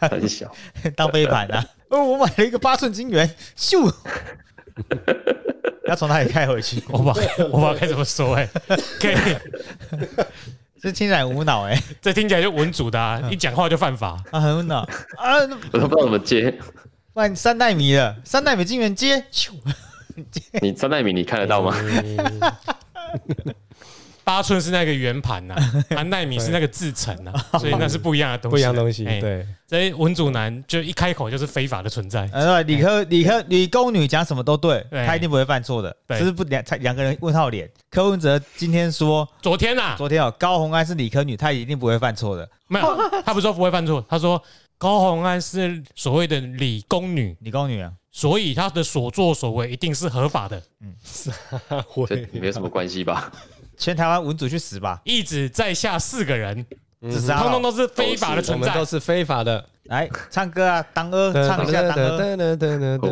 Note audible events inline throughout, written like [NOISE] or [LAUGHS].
很小，[LAUGHS] 当飞盘啊！[LAUGHS] 哦，我买了一个八寸金元，咻！[LAUGHS] 要从哪里开回去？我把我把该怎么说哎、可以，这听起来很无脑哎、这听起来就文主的、啊，一讲话就犯法。啊，很无脑啊！我都不知道怎么接。不然三代米的三代米金元接，咻！你三代米你看得到吗？八寸是那个圆盘呐，[LAUGHS] 啊，纳米是那个制程呐，所以那是不一样的东西，不一样东西，哎，对，这文祖男就一开口就是非法的存在。呃，理科理科理工女讲什么都对，对。她一定不会犯错的。对。这是不两才两个人问号脸。柯文哲今天说，昨天呐，昨天哦，高红安是理科女，她一定不会犯错的。没有，他不是说不会犯错，他说高红安是所谓的理工女，理工女啊，所以他的所作所为一定是合法的，[LAUGHS] 这会没有什么关系吧？全台湾文主去死吧！一直在下四个人，自杀通通都是非法的我存在们都。是非法的。来唱歌啊，当歌唱一下当歌。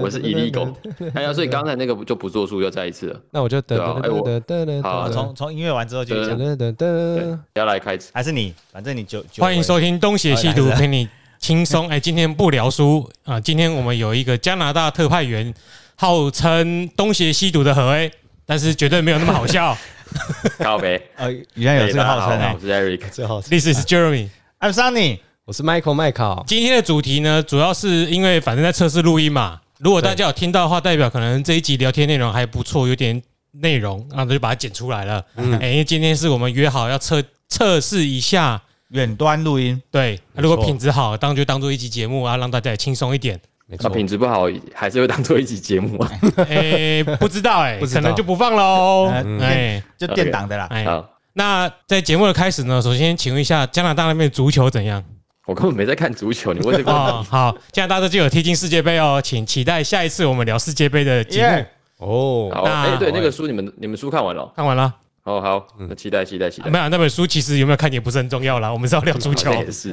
我是 illegal。哎呀，所以刚才那个就不作数，又再一次了。那我就对啊哎我好从从音乐完之后就讲，对，要来开始。还是你，反正你就就欢迎收听《东邪西毒陪你轻松。[LAUGHS] 哎，今天不聊书啊，今天我们有一个加拿大特派员，号称东邪西毒的何 A，但是绝对没有那么好笑。[LAUGHS] 靠呗，呃，原来有这个号称哎大家好我。是 Eric。最好是 This is Jeremy。I'm Sunny，我是 Michael 麦考，今天的主题呢，主要是因为反正在测试录音嘛，如果大家有听到的话，代表可能这一集聊天内容还不错，有点内容，然后就把它剪出来了。哎，因为今天是我们约好要测测试一下，远端录音，对，如果品质好，当就当做一集节目啊，让大家也轻松一点。没错，那品质不好，还是会当做一集节目啊。[LAUGHS] 哎，不知道哎，[LAUGHS] 不可能就不放喽。嗯哎就电档的啦。哎，好，那在节目的开始呢，首先请问一下加拿大那边足球怎样？我根本没在看足球，你问这个问哦，题，好，加拿大这就有踢进世界杯哦，请期待下一次我们聊世界杯的节目耶。哦，好，那哎，对，那个书你们你们书看完了？看完了。哦，好，那期待期待期待。没有那本书，其实有没有看也不是很重要啦。我们是要聊足球 [LAUGHS] 也是，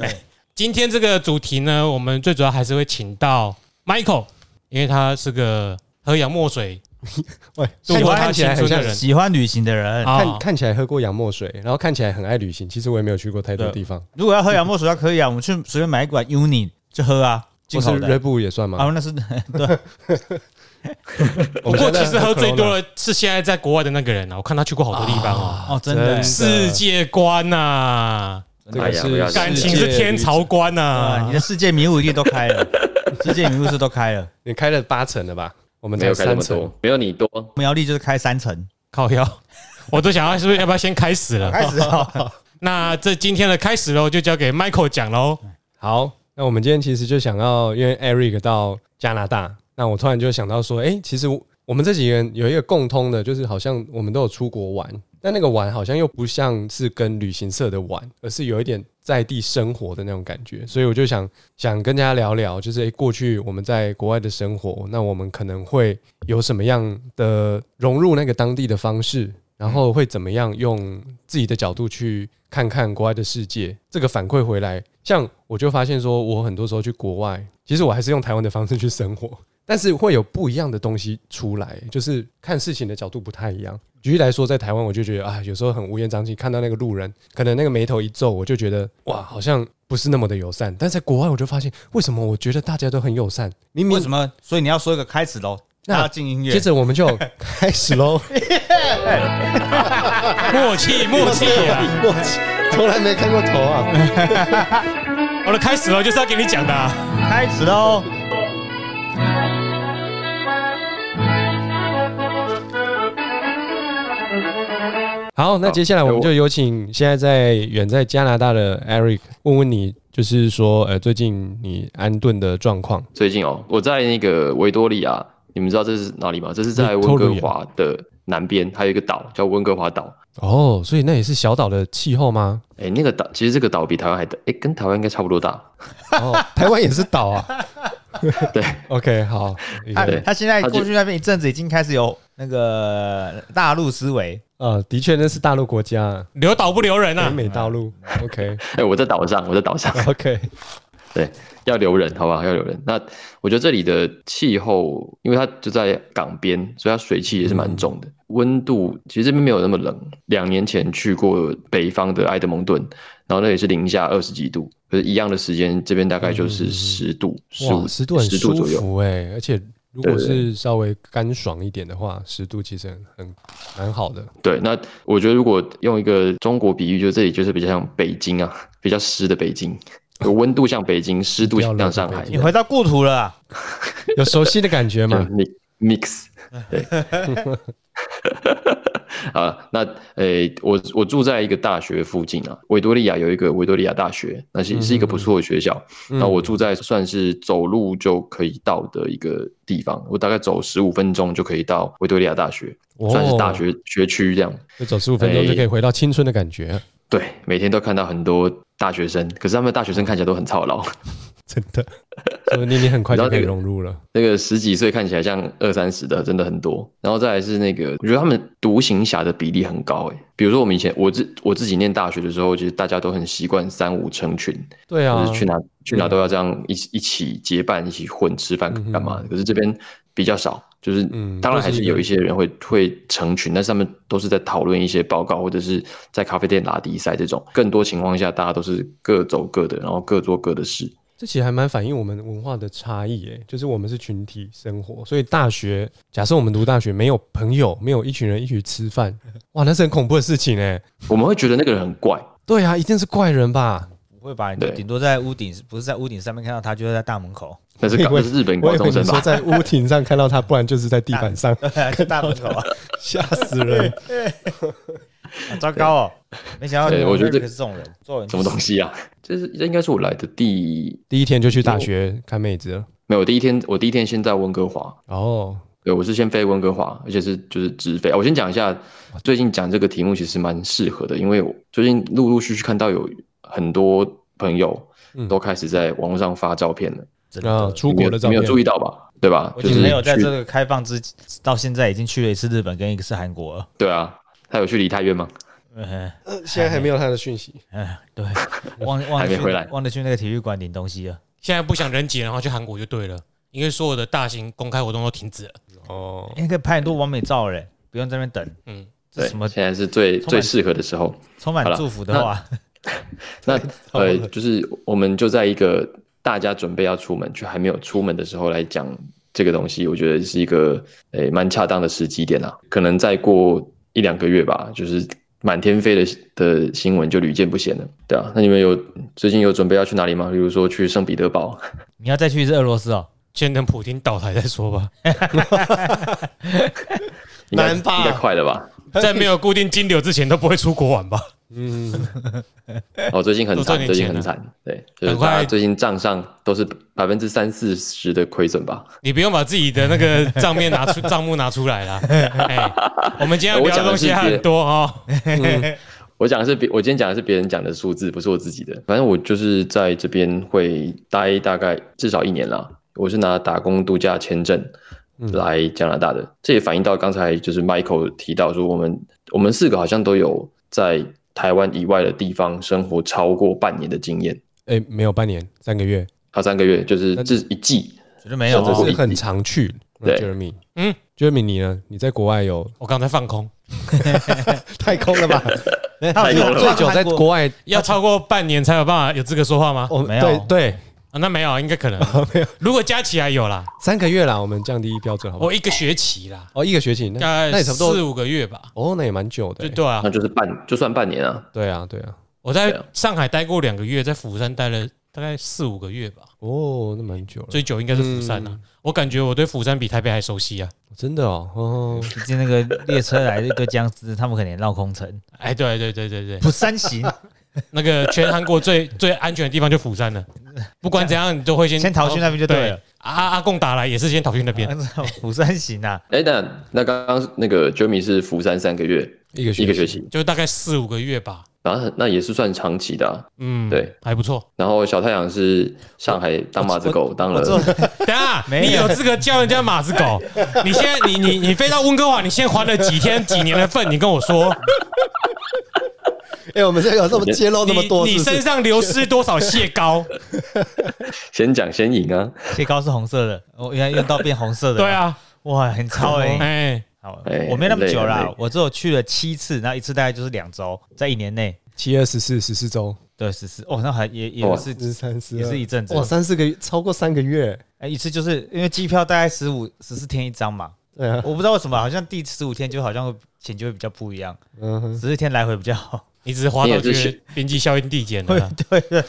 今天这个主题呢，我们最主要还是会请到 Michael，因为他是个喝洋墨水 [LAUGHS] 喂，度过他看起来很像青春的人。喜欢旅行的人，啊。看看起来喝过洋墨水，然后看起来很爱旅行，其实我也没有去过太多地方。如果要喝洋墨水，要可以啊，我们去随便买一罐 Uni 就喝啊，进或是口的 Red Bull 也算啊，吗？那是 [LAUGHS] 对，[LAUGHS] 不过其实喝最多的是现在在国外的那个人啊，我看他去过好多地方哦。哦，真的。真世界观呐，这个哎呀不要是感情是天朝观啊，呐你。的世界迷雾一定都开了，世界迷雾是都开了，你开了八成了吧？我们才没有开那三成，么多，没有你多。苗栗就是开三层，靠腰，[LAUGHS] 我都想要是不是要不要先开始了？开始哦，[LAUGHS] 那这今天的开始喽，就交给 Michael 讲喽。好，那我们今天其实就想要，因为 Eric 到加拿大，那我突然就想到说，哎、其实我们这几个人有一个共通的，就是好像我们都有出国玩，但那个玩好像又不像是跟旅行社的玩，而是有一点在地生活的那种感觉，所以我就想想跟大家聊聊，就是、诶过去我们在国外的生活，那我们可能会有什么样的融入那个当地的方式，然后会怎么样用自己的角度去看看国外的世界，这个反馈回来，像我就发现说，我很多时候去国外，其实我还是用台湾的方式去生活，但是会有不一样的东西出来，就是看事情的角度不太一样。举例来说，在台湾我就觉得啊，有时候很乌烟瘴气，看到那个路人，可能那个眉头一皱，我就觉得哇，好像不是那么的友善。但在国外，我就发现为什么我觉得大家都很友善，明明为什么？所以你要说一个开始喽，那进音乐，接着我们就开始喽。[LAUGHS] 默契，默契啊！[LAUGHS] 我从来没看过头啊！好了，开始了，就是要给你讲的啊。开始喽。好，那接下来我们就有请现在在远在加拿大的 Eric 问问你，就是说，呃，最近你安顿的状况。最近哦，我在那个维多利亚，你们知道这是哪里吗？这是在温哥华的南边，还有一个岛叫温哥华岛。哦，所以那也是小岛的气候吗？哎，那个岛其实这个岛比台湾还大，哎，跟台湾应该差不多大。哦，台湾也是岛啊。[LAUGHS] 对，OK，好，他对他现在过去那边一阵子已经开始有那个大陆思维，呃，的确那是大陆国家，留岛不留人北啊！美大陆。OK 哎，我在岛上，我在岛上。[LAUGHS] OK，对，要留人，好不好？要留人。那我觉得这里的气候，因为它就在港边，所以它水汽也是蛮重的。温度其实这边没有那么冷。两年前去过北方的埃德蒙顿，然后那也是零下二十几度，可就是一样的时间，这边大概就是十度、十五、十，度十度左右。服哎，而且如果是稍微干爽一点的话，湿度其实很很蛮好的。对，那我觉得如果用一个中国比喻，就这里就是比较像北京啊，[LAUGHS] 比较湿的北京，有温度像北京，湿度像上海，你回到故土了啊，有熟悉的感觉吗？[LAUGHS] mix mix，对。[LAUGHS] 啊，那诶、我我住在一个大学附近啊，维多利亚有一个维多利亚大学，那是是一个不错的学校。那我住在算是走路就可以到的一个地方，我大概走十五分钟就可以到维多利亚大学，哦算是大学学区这样。就走十五分钟就可以回到青春的感觉，对，每天都看到很多大学生，可是他们大学生看起来都很操劳，真的。所以你你很快就可以融入了。那个十几岁看起来像二三十的，真的很多。然后再来是那个，我觉得他们独行侠的比例很高诶。比如说我们以前我自我自己念大学的时候，其实大家都很习惯三五成群，对啊就是，去哪去哪都要这样一起一起结伴一起混吃饭干嘛的。可是这边比较少，就是嗯当然还是有一些人会会成群，但是他们都是在讨论一些报告或者是在咖啡店拉比赛这种。更多情况下，大家都是各走各的，然后各做各的事。这其实还蛮反映我们文化的差异，诶，就是我们是群体生活，所以大学假设我们读大学没有朋友，没有一群人一起吃饭，哇，那是很恐怖的事情诶。我们会觉得那个人很怪，对啊，一定是怪人吧？不会吧？你就对顶多在屋顶，不是在屋顶上面看到他，就是在大门口，那是 [LAUGHS] 我以为是日本我以为高中生吧？你说在屋顶上看到他，不然就是在地板上，[LAUGHS] 对啊，在大门口啊，[LAUGHS] 吓死人。好糟糕哦！没想到我觉得这是这种人，做人什么东西啊？[LAUGHS] 这是这应该是我来的第第一天就去大学看妹子了。没有我第一天，我第一天先在温哥华，哦，对我是先飞温哥华，而且是就是直飞。啊我先讲一下，最近讲这个题目其实蛮适合的，因为我最近陆陆续续看到有很多朋友嗯都开始在网络上发照片了，真啊，的。出国的照片没有注意到吧？对吧？就是没有在这个开放之到现在已经去了一次日本跟一次韩国了。对啊，他有去梨泰院吗？嗯，呃现在还没有他的讯息。哎，对，忘忘了去还没回来忘了去那个体育馆领东西了。现在不想人挤人的话，去韩国就对了，因为所有的大型公开活动都停止了。哦，应该拍很多完美照嘞，不用在那边等。嗯，对，这什么现在是最最适合的时候。充满祝福的话，那 [LAUGHS] 呃，就是我们就在一个大家准备要出门却还没有出门的时候来讲这个东西，我觉得是一个诶蛮恰当的时机点啊。可能再过一两个月吧，就是满天飞的的新闻就屡见不鲜了，对啊。那你们有最近有准备要去哪里吗？比如说去圣彼得堡，[LAUGHS] 你要再去一次俄罗斯哦。先等普京倒台再说吧。[LAUGHS] 应该难吧应该快了吧？在没有固定金流之前都不会出国玩吧？嗯，哦，最近很惨，最近很惨，对，就是最近账上都是百分之三四十的亏损吧。你不用把自己的那个账面拿出 [LAUGHS] 账目拿出来啦。哎，我们今天要聊的东西还很多哦。我讲的是别，我今天讲的是别人讲的数字，不是我自己的。反正我就是在这边会待大概至少一年啦。我是拿打工度假签证来加拿大的，这也反映到刚才就是 Michael 提到说，我们我们四个好像都有在台湾以外的地方生活超过半年的经验，哎，没有半年，三个月，还有三个月，就是这是一季。绝对没有是是很常去。对 Jeremy，嗯，Jeremy 你呢？你在国外有我刚才放空，[LAUGHS] 太空了吧？[LAUGHS] 太空了最久在国外要超过半年才有办法有资格说话吗？我，没有对对，啊，那没有，应该可能 [LAUGHS] 没有。如果加起来有啦，三个月啦，我们降低标准好不好？我一个学期啦，哦，一个学期，那大概那也差不多四五个月吧。哦，那也蛮久的欸。就对啊那，就是半，就算半年啊。对啊，对啊。我在啊上海待过两个月，在釜山待了大概四五个月吧，哦，那蛮久了，最久应该是釜山啊。我感觉我对釜山比台北还熟悉啊。真的哦。哦，毕竟那个列车来了一个僵尸，他们可能也绕空城，哎，对对对对对，釜山行，那个全韩国最 [LAUGHS] 最安全的地方就釜山了。不管怎样，你都会先先逃去那边就对了。阿阿贡打来也是先逃去那边。釜山行啊，哎，那那刚刚那个 Jeremy 是釜山三个月，一个一个学期，就大概四五个月吧。然后那也是算长期的、啊。嗯，对，还不错。然后小太阳是上海当马子狗当了 [LAUGHS] 等一下，[LAUGHS] 你有资格叫人家马子狗？你现在你你你飞到温哥华，你先还了几天几年的份？你跟我说，哎，我们这个有这么揭露那么多，你？身上流失多少蟹膏？[LAUGHS] 先讲先赢啊，蟹膏是红色的，我原来用到变红色的，对，啊，哇，很超哎。哎，好哎，我没那么久累了我只有去了七次，然后一次大概就是两周，在一年内。七二十四十四周，对，十四哦，那还也也是十三十也是一阵子哇，三四个月，超过三个月，哎，一次就是因为机票大概十五十四天一张嘛，对啊，我不知道为什么，好像第十五天就好像会钱就会比较不一样，嗯，十四天来回比较好。你只是花到你也是边际效应递减了。对 [LAUGHS] 对，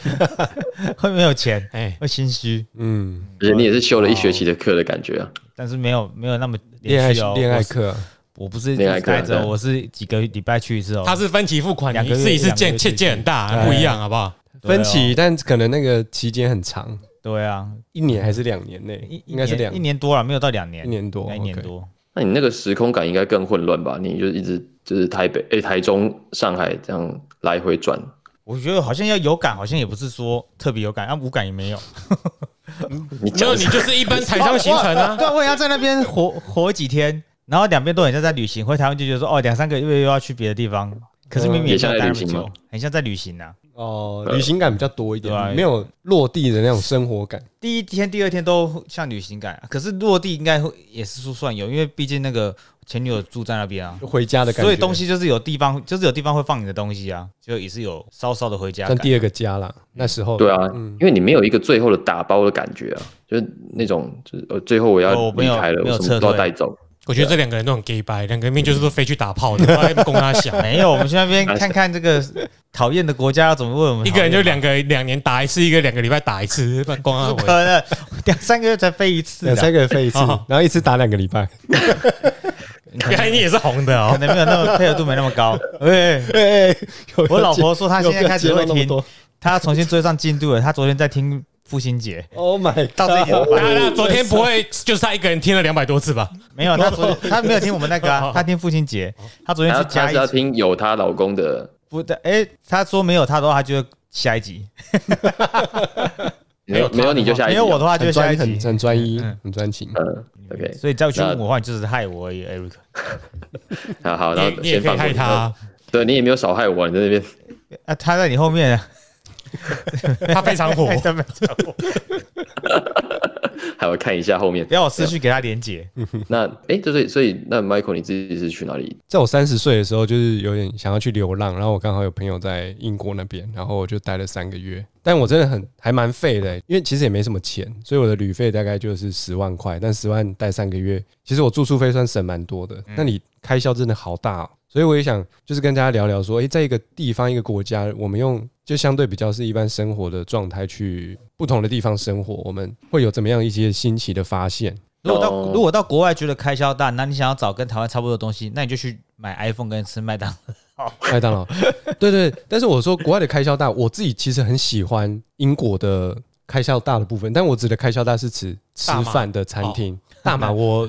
[LAUGHS] 会没有钱，哎，会心虚，嗯，而且你也是修了一学期的课的感觉啊。但是没有没有那么恋爱。恋爱课。啊，我不是恋爱课待着，我是几个礼拜去一次哦。他是分期付款，两个月你自己是两个月借借借很大，不一样，好不好？分期，但可能那个期间很长，对啊，一年还是两年内？一，应该是两一年多了，没有到两年，一年多一年多。那你那个时空感应该更混乱吧？你就一直就是台北、诶、台中、上海这样来回转，我觉得好像要有感，好像也不是说特别有感，啊，无感也没有。[LAUGHS] 你没有，你就是一般台商 [LAUGHS] 行程啊。对，我也要在那边活活几天，然后两边都很像在旅行。回台湾就觉得说，哦，两三个月又要去别的地方，可是明明也像待那么在旅行吗久，很像在旅行啊。哦，旅行感比较多一点没有落地的那种生活感。第一天、第二天都像旅行感，可是落地应该会也是说算有，因为毕竟那个前女友住在那边啊，就回家的感觉，所以东西就是有地方，就是有地方会放你的东西啊，就也是有稍稍的回家跟。第二个家啦。那时候对啊，嗯因为你没有一个最后的打包的感觉啊，就是那种就是呃最后我要哦没有离开了，没有我什么都要带走。我觉得这两个人都很 gay 白，两个人明明就是都飞去打炮的，[LAUGHS] 供他想。没有，我们去那边看看这个讨厌的国家要怎么为我们。[LAUGHS] 一个人就两个两年打一次，一个两个礼拜打一次，不然光他回。不可能，两三个月才飞一次啊，两三个月飞一次哦，然后一次打两个礼拜。[LAUGHS] 原来你也是红的可哦。能没有那么配合度没那么高。哎，哎，我老婆说她现在开始会听，她要重新追上进度了。她昨天在听父亲节，，Oh my，到这一点 God 那那 [LAUGHS] 昨天不会 [LAUGHS] 就是他一个人听了两百多次吧？没有，他昨天 [LAUGHS] 他没有听我们那个啊，他听父亲节。他昨天她是加一集，听有她老公的，不对，哎，他说没有他的话，他就会下一集；没有没有你就下一集哦。没有我的话，就下一集。很专一嗯，很专情。嗯，OK，所以再去问我的话，就是害我而已，Eric。好好，然后你你也可以先放过你害他啊，对你也没有少害我，你在那边啊，他在你后面，[LAUGHS] 他非常火。[LAUGHS] 他非常火我 [LAUGHS] 还要看一下后面不。要我私讯给他连结。那哎，这所以所以那 Michael 你自己是去哪里？在我三十岁的时候，就是有点想要去流浪，然后我刚好有朋友在英国那边，然后我就待了三个月。但我真的很还蛮废的、因为其实也没什么钱，所以我的旅费大概就是十万块，但十万待三个月，其实我住宿费算省蛮多的。那你开销真的好大、哦，所以我也想就是跟大家聊聊说，诶、在一个地方一个国家，我们用就相对比较是一般生活的状态去不同的地方生活，我们会有怎么样一些新奇的发现？如果到哦如果到国外觉得开销大，那你想要找跟台湾差不多的东西，那你就去买 iPhone 跟吃麦当劳。[LAUGHS] 麦当劳，对对，但是我说国外的开销大，我自己其实很喜欢英国的开销大的部分，但我指的开销大是指吃饭的餐厅。大马我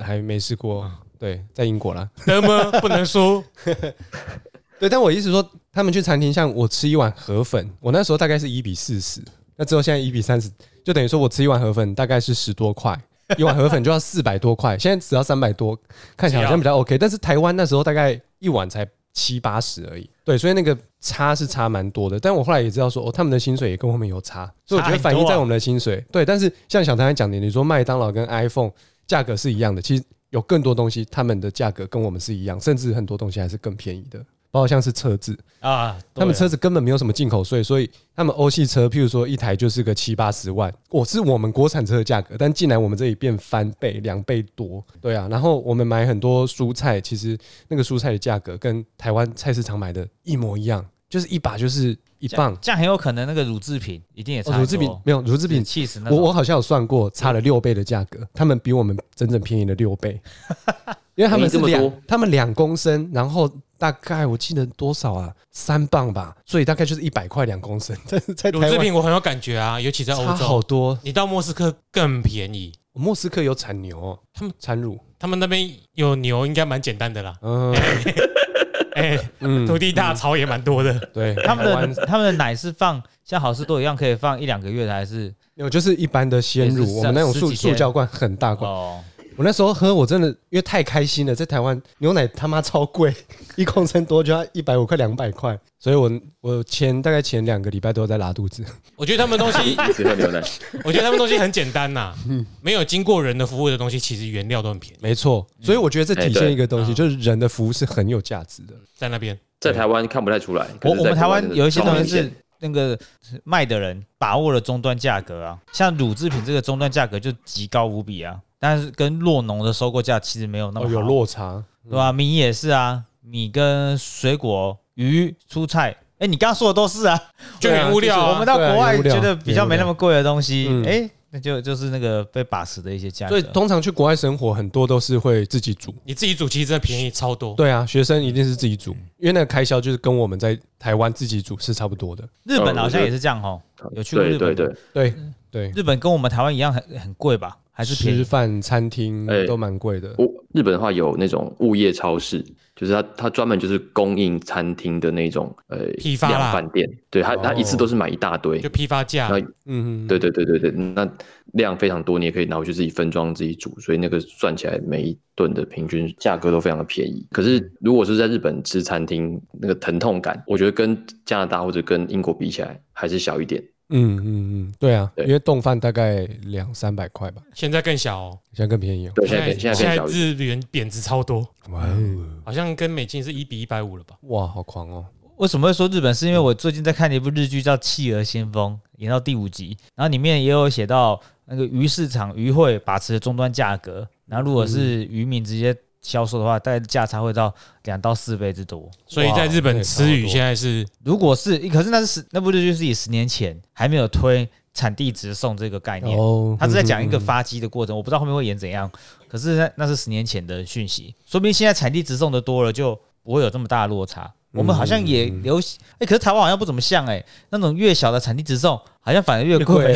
还没试过，对，在英国啦。得么不能输，[LAUGHS] 对，但我意思说，他们去餐厅，像我吃一碗河粉，我那时候大概是一比四十，那之后现在一比三十，就等于说我吃一碗河粉大概是十多块，一碗河粉就要四百多块，现在只要三百多，看起来好像比较 OK。但是台湾那时候大概一碗才七八十而已，对，所以那个差是差蛮多的。但我后来也知道说，哦，他们的薪水也跟我们有差，所以我觉得反映在我们的薪水。对，但是像小谭讲的，你说麦当劳跟 iPhone 价格是一样的，其实有更多东西，他们的价格跟我们是一样，甚至很多东西还是更便宜的。包括像是车子，啊，他们车子根本没有什么进口税，所以他们欧系车，譬如说一台就是个七八十万，我是我们国产车的价格，但进来我们这里变翻倍、两倍多，对啊。然后我们买很多蔬菜，其实那个蔬菜的价格跟台湾菜市场买的一模一样，就是一把就是一磅。这样，很有可能那个乳制品一定也差哦乳制品没有乳制品。气死那我我好像有算过，差了六倍的价格，他们比我们整整便宜了六倍，[LAUGHS] 因为他们这么多，他们两公升，然后大概我记得多少啊，三磅吧，所以大概就是一百块两公升，但 [LAUGHS] 是在乳制品我很有感觉啊，尤其在欧洲。好，多。你到莫斯科更便宜。莫斯科有产牛、哦，他们产乳，他们那边有牛，应该蛮简单的啦。嗯 [LAUGHS] 哎，嗯，土地大，草也蛮多的。对，[LAUGHS] 他们的他们的奶是放像好事多一样可以放一两个月的，还是有就是一般的鲜乳，我们那种塑塑胶罐很大罐，哦？我那时候喝，我真的因为太开心了，在台湾牛奶他妈超贵，[LAUGHS] 一公升多就要一百五块两百块，所以我我前大概前两个礼拜都在拉肚子。我觉得他们东西，只喝牛奶。[LAUGHS] 我觉得他们东西很简单呐，没有经过人的服务的东西，其实原料都很便宜，没错，所以我觉得这体现一个东西，就是人的服务是很有价值的。在那边。在台湾看不太出来，我我们台湾有一些东西是那个卖的人把握了终端价格啊，像乳制品这个终端价格就极高无比啊，但是跟洛农的收购价其实没有那么有落差，对吧、米也是啊，米跟水果、鱼、蔬菜，哎，你刚刚说的都是啊，就原物料啊我们到国外觉得比较没那么贵的东西嗯，哎，那就就是那个被把持的一些价格所以。通常去国外生活，很多都是会自己煮。你自己煮其实真的便宜超多。对啊，学生一定是自己煮，因为那个开销就是跟我们在台湾自己煮是差不多的。日本好像也是这样哦，有去过日本吗？对对对，对对，日本跟我们台湾一样很很贵吧？还是？吃饭餐厅哎都蛮贵的。物日本的话有那种物业超市，就是它它专门就是供应餐厅的那种呃批发饭店，对它它一次都是买一大堆就，批发价那，嗯，对对对对对，那量非常多，你也可以拿回去自己分装自己煮，所以那个算起来每一顿的平均价格都非常的便宜。可是如果是在日本吃餐厅，那个疼痛感，我觉得跟加拿大或者跟英国比起来还是小一点。嗯嗯嗯，对啊，对因为冻饭大概两三百块吧，现在更小哦。现在更便宜哦。对，现在变现在在变小。日元贬值超多，哇哦好像跟美金是一比一百五了吧？哇，好狂哦！为什么会说日本？是因为我最近在看一部日剧叫《企鹅先锋》，演到第五集，然后里面也有写到那个鱼市场鱼会把持的终端价格，然后如果是渔民直接销售的话，大概价差会到两到四倍之多。所以在日本吃鱼现在是如果是，可是那是十那部日剧是以十年前还没有推产地直送这个概念，哦他是在讲一个嗯发机的过程，我不知道后面会演怎样。可是那那是十年前的讯息，说明现在产地直送的多了，就不会有这么大的落差。我们好像也嗯流行，哎、可是台湾好像不怎么像哎、那种越小的产地直送，好像反而越贵。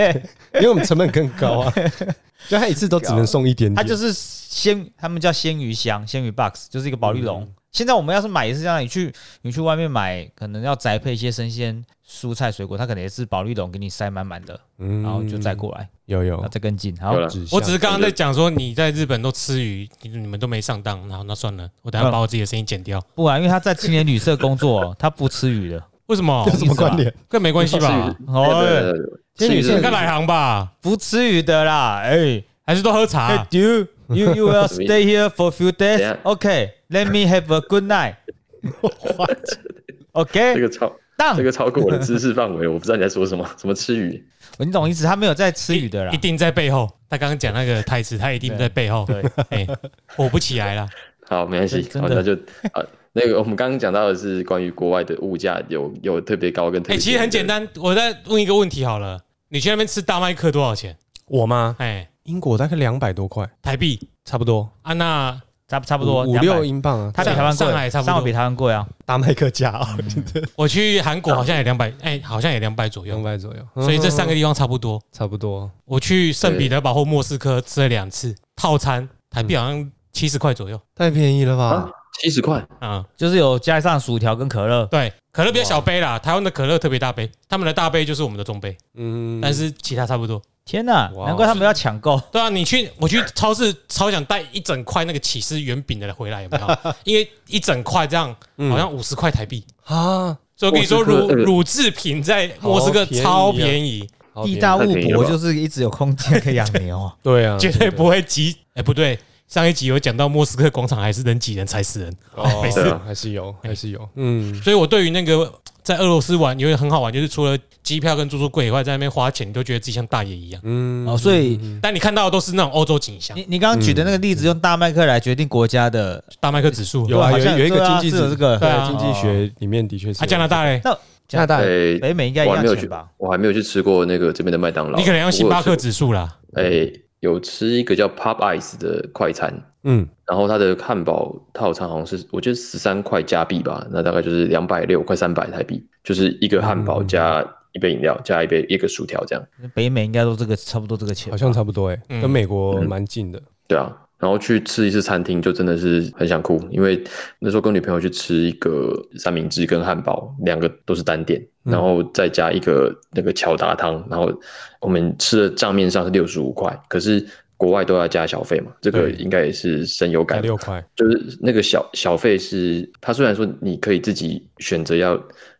[LAUGHS] 因为我们成本更高啊，[LAUGHS] 就他一次都只能送一点点。它就是鲜，他们叫鲜鱼箱、鲜鱼 box，就是一个保利龙。现在我们要是买也是这样，你去你去外面买，可能要宅配一些生鲜蔬菜水果，它可能也是保利龙给你塞满满的，嗯然后就再过来，有有再跟进。好，了，我只是刚刚在讲说你在日本都吃鱼，你你们都没上当，然后那算了，我等下把我自己的声音剪掉。不然因为他在青年旅社工作哦，他不吃鱼的。为什么 [LAUGHS] 有？什么关联？跟没关系吧？哦，吃鱼这女生你看来行吧？不吃鱼的啦，哎、还是多喝茶 Hey,？you you you will [LAUGHS] stay here for a few days. OK, let me have a good night. [LAUGHS] 这 OK，个超当这个超过我的知识范围，[LAUGHS] 我不知道你在说什么，什么吃鱼？你懂意思？他没有在吃鱼的啦一。定在背后。他刚刚讲那个台词，他一定在背后。对，哎，火不起来了。好，没关系，好，那就啊，那个我们刚刚讲到的是关于国外的物价有有特别高跟特哎，别哎，其实很简单，我再问一个问题好了，你去那边吃大麦克多少钱？我吗？哎，英国大概两百多块，台币差不多啊？那差差不多五五六英镑啊，它比台湾贵，上海差不多上海比台湾贵啊。大麦克价哦，我去韩国好像也两百，哎，好像也两百左右两。百左右，所以这三个嗯地方差不多。差不多。我去圣彼得堡或莫斯科吃了两次套餐，台币好像七十块左右太便宜了吧啊？，七十块，啊。就是有加上薯条跟可乐，对，可乐比较小杯啦，台湾的可乐特别大杯，他们的大杯就是我们的中杯，嗯，但是其他差不多。天哪，哇难怪他们要抢购。对啊，你去我去超市超想带一整块那个起司圆饼的回来，有没有？[LAUGHS] 因为一整块这样好像五十块台币，啊，所以我跟你说，乳乳制品在莫斯科超便宜，地大物博就是一直有空间可以养牛啊。[LAUGHS] 对啊，绝对不会挤。哎，不对，上一集有讲到莫斯科广场还是人挤人踩死人，哦 [LAUGHS] 没事。还是有，还是有，嗯，所以我对于那个在俄罗斯玩因为很好玩，就是除了机票跟住宿贵以外，在那边花钱，你都觉得自己像大爷一样。嗯。哦，所以但你看到的都是那种欧洲景象。你，你刚刚举的那个例子，用大麦克来决定国家的，大麦克指数。有啊，有有一个经济这个。对经济学里面的确是啊，加拿大嘞，加拿大哎，北美应该一我还没有去吧？，我还没有去吃过那个这边的麦当劳，你可能用星巴克指数啦。哎，有吃一个叫 Pop Ice 的快餐，嗯，然后它的汉堡套餐好像是我觉得十三块加币吧，那大概就是两百六快三百台币，就是一个汉堡加一杯饮料加一杯一个薯条这样。北美应该都这个差不多这个钱，好像差不多哎，嗯。跟美国蛮近的，对啊，然后去吃一次餐厅就真的是很想哭，因为那时候跟女朋友去吃一个三明治跟汉堡，两个都是单点，然后再加一个那个乔达汤，然后我们吃的账面上是六十五块，可是国外都要加小费嘛，这个对应该也是深有感。才六块，就是那个小小费是，它虽然说你可以自己选择要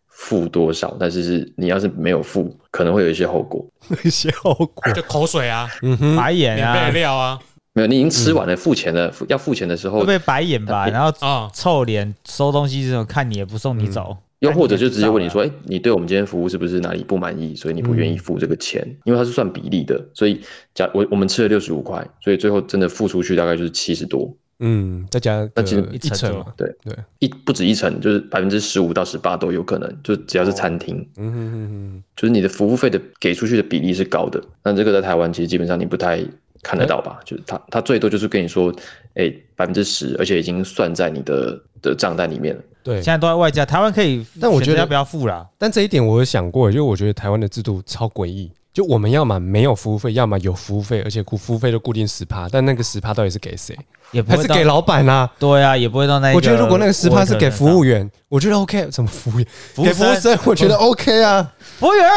付多少，但是是你要是没有付，可能会有一些后果。[LAUGHS] 那些后果，就口水啊，嗯哼，白眼免费的啊，料啊，[LAUGHS] 没有，你已经吃完了，付钱了，要付钱的时候会，被白眼吧？然后啊，臭脸收东西这种，看你也不送你走。又或者就直接问你说，哎、你对我们今天服务是不是哪里不满意，所以你不愿意付这个钱？因为它是算比例的，所以假我我们吃了六十五块，所以最后真的付出去大概就是七十多，嗯，再加那其实一成嘛，对。对，一不止一成，就是百分之十五到十八都有可能，就只要是餐厅，嗯哼哼哼，就是你的服务费的给出去的比例是高的。那这个在台湾其实基本上你不太看得到吧？就是他他最多就是跟你说，哎，百分之十，而且已经算在你的的账单里面了。对现。在都在外加，台湾可以，但我觉得要不要付啦？但这一点我有想过，就我觉得台湾的制度超诡异，就我们要么没有服务费，要么有服务费，而且固服务费都固定十趴，但那个十趴到底是给谁？也不会是给老板啊？对啊，也不会到那一个。我觉得如果那个十趴是给服务员，员，我觉得 OK。怎么服务员？服务给服务生，我觉得 OK 啊。服务员，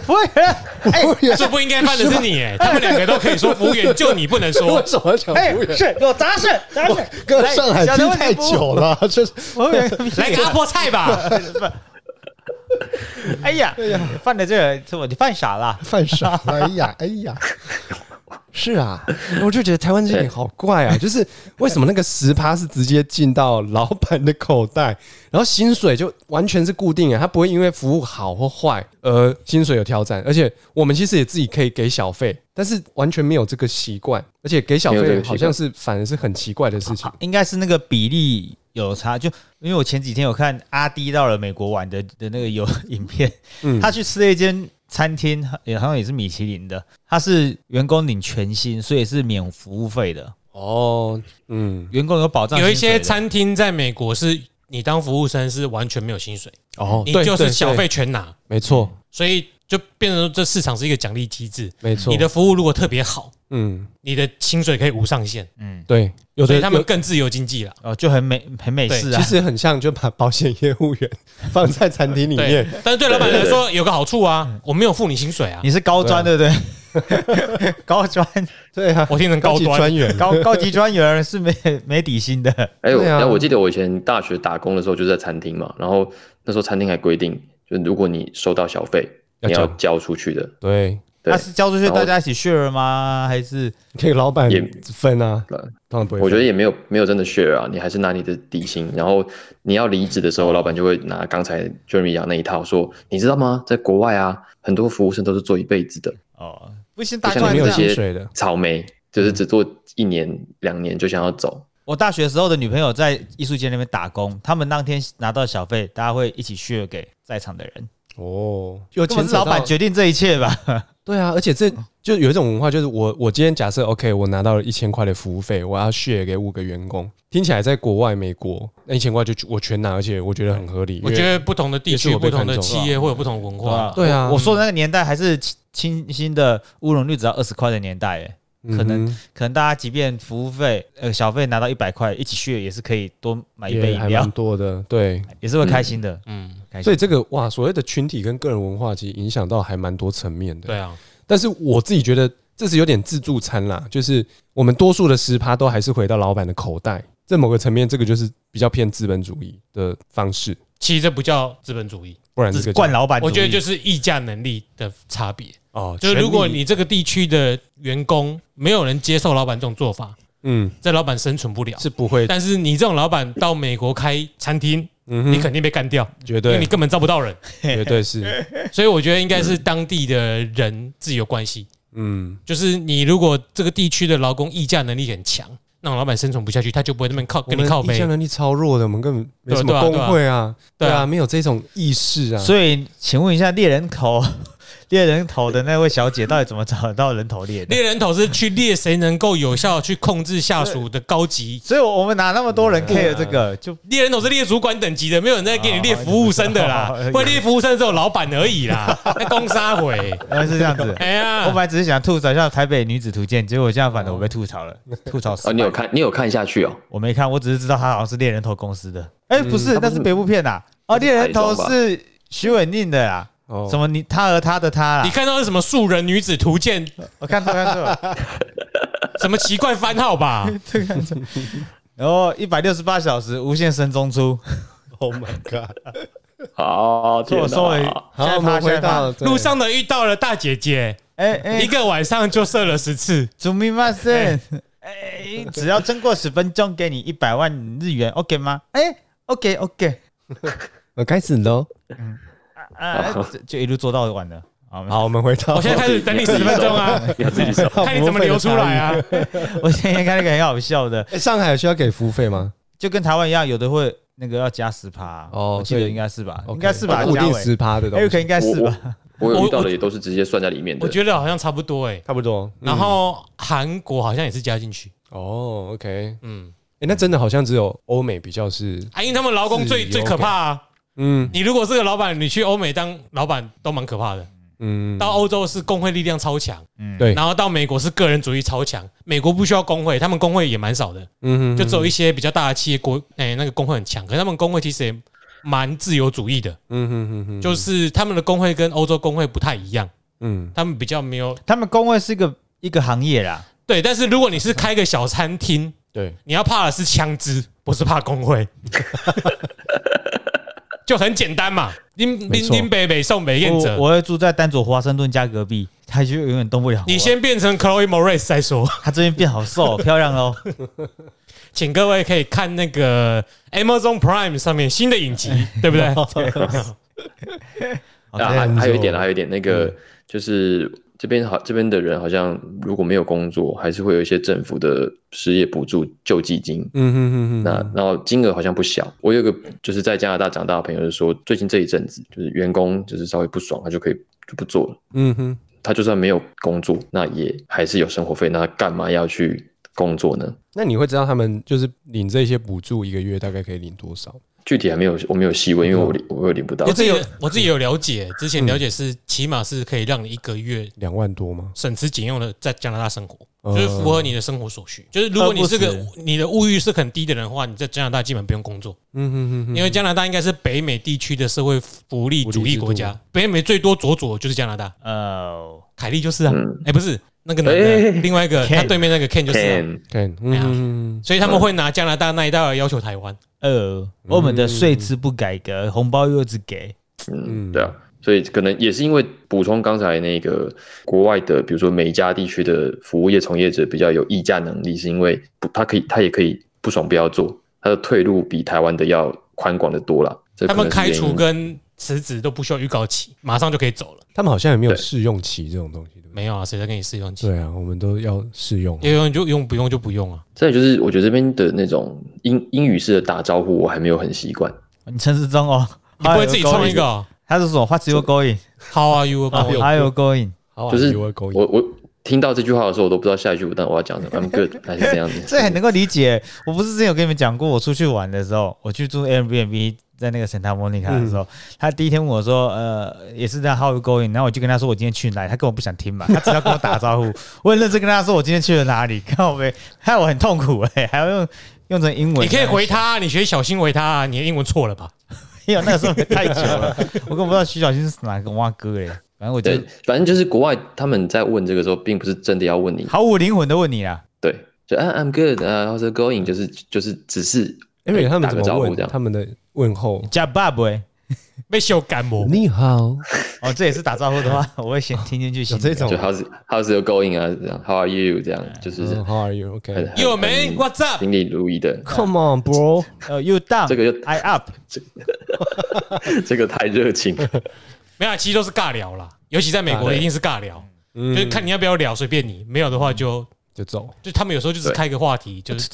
服务员，[LAUGHS] 服务员这不应该犯的是你，哎，他们两个都可以说服务员，就你不能说 [LAUGHS] 为。什么要讲哎服务，员？是有杂事，杂事，跟来上海听太久了，[LAUGHS] 就是服务员，来个阿波菜吧，哎呀，犯的这个这我你犯傻了。犯傻。哎呀，哎呀，是啊，我就觉得台湾这点好怪啊，就是为什么那个十趴是直接进到老板的口袋，然后薪水就完全是固定啊，他不会因为服务好或坏而薪水有挑战，而且我们其实也自己可以给小费，但是完全没有这个习惯，而且给小费好像是反而是很奇怪的事情。应该是那个比例有差，就因为我前几天有看阿迪到了美国玩的的那个有影片，嗯他去吃了一间餐厅，也好像也是米其林的，他是员工领全薪，所以是免服务费的，哦，嗯，员工有保障有一。些餐厅在美国是你当服务生是完全没有薪水，哦，你就是小费全拿，没错，所以就变成说这市场是一个奖励机制。没错，你的服务如果特别好，嗯，你的薪水可以无上限，嗯，对，有所以他们更自由经济了。哦，就很美很美式啊其。实很像就把保险业务员放在餐厅里对面，，但是对老板来说有个好处啊，我没有付你薪水啊，你是高专对不对？[LAUGHS] 高专对啊，我听成高级。专员，高高级专员是没没底薪的。哎，我对啊我记得我以前大学打工的时候就是在餐厅嘛，然后那时候餐厅还规定，就如果你收到小费，要你要交交出去的。对，对他是交出去大家一起 share 吗？还是给老板也分啊，对当然不会。我觉得也没有没有真的 share 啊，你还是拿你的底薪，然后你要离职的时候，老板就会拿刚才 Jeremy 讲那一套说，你知道吗？在国外啊，很多服务生都是做一辈子的，哦，不行，不大没有像你们这些专这样。薪水的，草莓就是只做一年两年就想要走。我大学时候的女朋友在艺术街那边打工，他们当天拿到小费，大家会一起 share 给在场的人。哦，有根本是老板决定这一切吧？[LAUGHS] 对啊，而且这就有一种文化，就是我我今天假设 OK，我拿到了一千块的服务费，我要 share 给五个员工，听起来在国外美国那一千块就我全拿，而且我觉得很合理。我觉得不同的地区、不同的企业会有不同的文化。对啊我我说的那个年代还是清清新的乌龙绿只要二十块的年代，可能哼可能大家即便服务费呃小费拿到一百块，一起 share 也是可以多买一杯饮料蛮，多的，对。也是会开心的。嗯，开心。所以这个哇，所谓的群体跟个人文化，其实影响到还蛮多层面的。对啊，但是我自己觉得这是有点自助餐啦，就是我们多数的十趴都还是回到老板的口袋，在某个层面，这个就是比较偏资本主义的方式，其实这不叫资本主义，不然这个惯老板，我觉得就是议价能力的差别。哦，就是如果你这个地区的员工没有人接受老板这种做法，嗯。这老板生存不了。是不会，但是你这种老板到美国开餐厅，嗯，你肯定被干掉，绝对。因为你根本招不到人。[LAUGHS] 绝对是，[LAUGHS] 所以我觉得应该是当地的人自己有关系。嗯，就是你如果这个地区的劳工议价能力很强，那种老板生存不下去，他就不会那么靠跟你靠背。议价。能力超弱的，我们根本没什么工会啊，对啊。没有这种意识啊，所以，请问一下猎人头猎人头的那位小姐，到底怎么找到人头猎的？猎人头是去猎谁能够有效去控制下属的高级，所以，我们哪那么多人 care 这个？就猎人头是猎主管等级的，没有人在给你猎服务生的啦 [LAUGHS] 哦，会猎服务生只有老板而已啦，那攻杀回。原来是这样子。[LAUGHS] 哎呀我本，来只是想吐槽一下《台北女子图鉴》，结果这样反正我被吐槽了，[LAUGHS] 吐槽死。哦，你有？看，你有看下去哦？我没看，我只是知道他好像是猎人头公司的。哎，不是，那是北部片呐。哦，猎人头是徐伟宁的啦。哦什么你他和他的他啦？你看到是什么素人女子图鉴，我看错看错，[LAUGHS] 什么奇怪番号吧？这个看错。然后一百六十八小时无限生中出，，[LAUGHS] Oh my god，好，所以我天哪收了。好，我们回到路上的遇到了大姐姐，哎哎一，个晚上就射了十次。祖密马森，哎，只要撑过十分钟，给你一百万日元，OK 吗？哎，OK OK，[LAUGHS] 我，开始喽。啊，就就一路做到晚了。好，好，我们回到我现在开始等你十分钟啊，[LAUGHS] 自己手。看你怎么流出来啊。[LAUGHS] 我今天看那个很好笑的，哎上海有需要给服务费吗？就跟台湾一样，有的会那个要加十趴，哦我记得所以应该是吧应该是吧？固定十趴的东西应该是吧？我有遇到的也都是直接算在里面的。我觉得好像差不多哎。差不多。嗯然后韩国好像也是加进去，哦，OK，嗯，哎，那真的好像只有欧美比较是，啊，因为他们劳工最最可怕啊。嗯。你如果是个老板，你去欧美当老板都蛮可怕的。嗯，到欧洲是工会力量超强，嗯，对。然后到美国是个人主义超强。美国不需要工会，他们工会也蛮少的，嗯就只有一些比较大的企业国，哎，那个工会很强。可是他们工会其实也蛮自由主义的，嗯哼哼哼，就是他们的工会跟欧洲工会不太一样，嗯。他们比较没有他们工会是一个一个行业啦，对。但是如果你是开个小餐厅，对，你要怕的是枪支，不是怕工会，[LAUGHS] 就很简单嘛。林林林北北送北燕我者，我会住在丹佐华盛顿家隔壁，他就永远动不了。你先变成 Chloe Moretz 再说。他最近变好瘦，[LAUGHS] 漂亮哦。请各位可以看那个 Amazon Prime 上面新的影集，[LAUGHS] 对不对？好 [LAUGHS] 啊，还还有一点啊，还有一点，那个就是这边好，这边的人好像如果没有工作，还是会有一些政府的失业补助救济金。嗯哼哼哼，那然后金额好像不小。我有个就是在加拿大长大的朋友就说，最近这一阵子就是员工就是稍微不爽，他就可以就不做了。嗯哼，他就算没有工作，那也还是有生活费，那他干嘛要去工作呢？那你会知道他们就是领这些补助一个月大概可以领多少？具体还没有，我没有细问，因为我领我有领不到。我。自己有我自己有了解，之前了解是起码是可以让你一个月两万多吗？省吃俭用的在加拿大生活，嗯就是符合你的生活所需。就是如果你是个你的物欲是很低的人的话，你在加拿大基本不用工作，嗯哼哼哼，因为加拿大应该是北美地区的社会福利主义国家，北美最多左左就是加拿大，呃，凯利就是啊，嗯。哎不是那个男哎的，另外一个 Ken 他对面那个 Ken 就是。Ken，所以他们会拿加拿大那一道来要求台湾。呃，我们的税制不改革，红包又只给，嗯，对啊，所以可能也是因为补充刚才那个国外的，比如说每一家地区的服务业从业者比较有议价能力，是因为不他可以他也可以不爽不要做，他的退路比台湾的要宽广的多了。他们开除跟辞职都不需要预告期，马上就可以走了。他们好像也没有对试用期这种东西，对不对？没有啊，谁在跟你试用期？对啊，我们都要试用。要用就用，不用就不用啊。再来就是我觉得这边的那种英英语式的打招呼，我还没有很习惯。你陈时中哦，你不会自己创一个哦他是说 What's your going？？How are you？going？How are you going？就是我我听到这句话的时候，我都不知道下一句但我要讲什么。I'm good 还是怎样子？这很能够理解。我不是之前有跟你们讲过，我出去玩的时候，我去住 Airbnb，在那个 Santa Monica 的时候，他第一天问我说，呃，也是在 How you going？然后我就跟他说我今天去哪里，他根本不想听嘛，[LAUGHS] 他只要跟我打招呼。我很认真跟他说我今天去了哪里，看我没，害我很痛苦哎、还要用用成英文。你可以回，他，你学小新回他啊，你的英文错了吧？[LAUGHS] 因为那个时候太久了，我根本不知道徐小新是哪个蛙哥哎、反正我觉得，反正就是国外他们在问这个时候，并不是真的要问你，毫无灵魂的问你啊。对，就啊 I'm good 啊，How's it going？就是就是只是因为他们打怎么问个招呼这样。他们的问候？加爸爸哎，[LAUGHS] 被修感冒。你好，哦，这也是打招呼的话，[LAUGHS] 我会先听进去。有这种就 How's How's it going 啊？这样 How are you？这样就是嗯 How are you? OK. 很 Yo man，What's up？心里如意的。Come on, bro. [LAUGHS] 呃，You down，这个就 I up，这个太热情，没有啊，其实都是尬聊啦。尤其在美国，一定是尬聊，嗯就是看你要不要聊，随便你。没有的话就就走。就他们有时候就是对开个话题，就是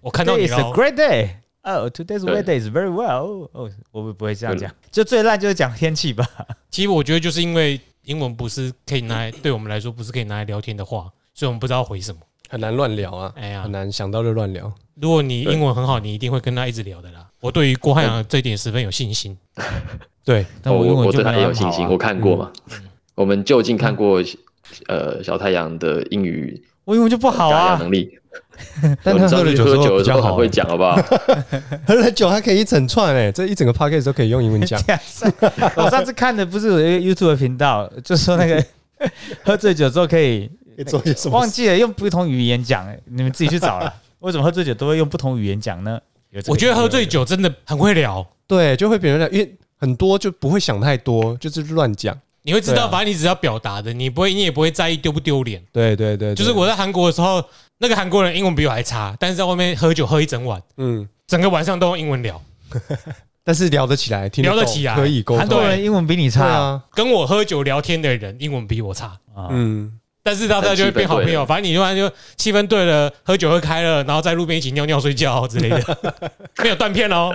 我看到你 a 了，great day。哦，today's weather is very well。哦，我不不会这样讲，就最烂就是讲天气吧。[LAUGHS] 其实我觉得就是因为英文不是可以拿来对我们来说不是可以拿来聊天的话，所以我们不知道回什么。很难乱聊啊，哎呀很，难想到就乱聊。如果你英文很好，你一定会跟他一直聊的啦。我对于郭汉阳这一点十分有信心。[LAUGHS] 对，但我英我我对他文就没也有信心，我看过嘛。我们就近看过呃小太阳的英语我英文就不好啊。能力，[LAUGHS] 但喝了酒之后喝酒比较好会讲，好不好？[LAUGHS] 喝了酒还可以一整串哎，这一整个 p o c a s t 都可以用英文讲。[LAUGHS] 我上次看的不是有一个 YouTube 的频道，就说那个喝醉酒之后可以做些什忘记了用不同语言讲，你们自己去找了。为什么喝醉酒都会用不同语言讲呢？我觉得喝醉酒真的很会聊，对，就会别人聊，因为很多就不会想太多，就是乱讲。你会知道，反正你只要表达的，你不会，你也不会在意丢不丢脸。对对对，就是我在韩国的时候，那个韩国人英文比我还差，但是在外面喝酒喝一整晚，嗯，整个晚上都用英文聊。[LAUGHS] 但是聊得起来，听得懂聊得起来可以沟通。韩国人英文比你对差啊，跟我喝酒聊天的人英文比我差，啊，嗯，但是到最后就会变好朋友。反正你突然就气氛对了，喝酒喝开了，然后在路边一起尿尿睡觉之类的，[LAUGHS] 没有断片哦。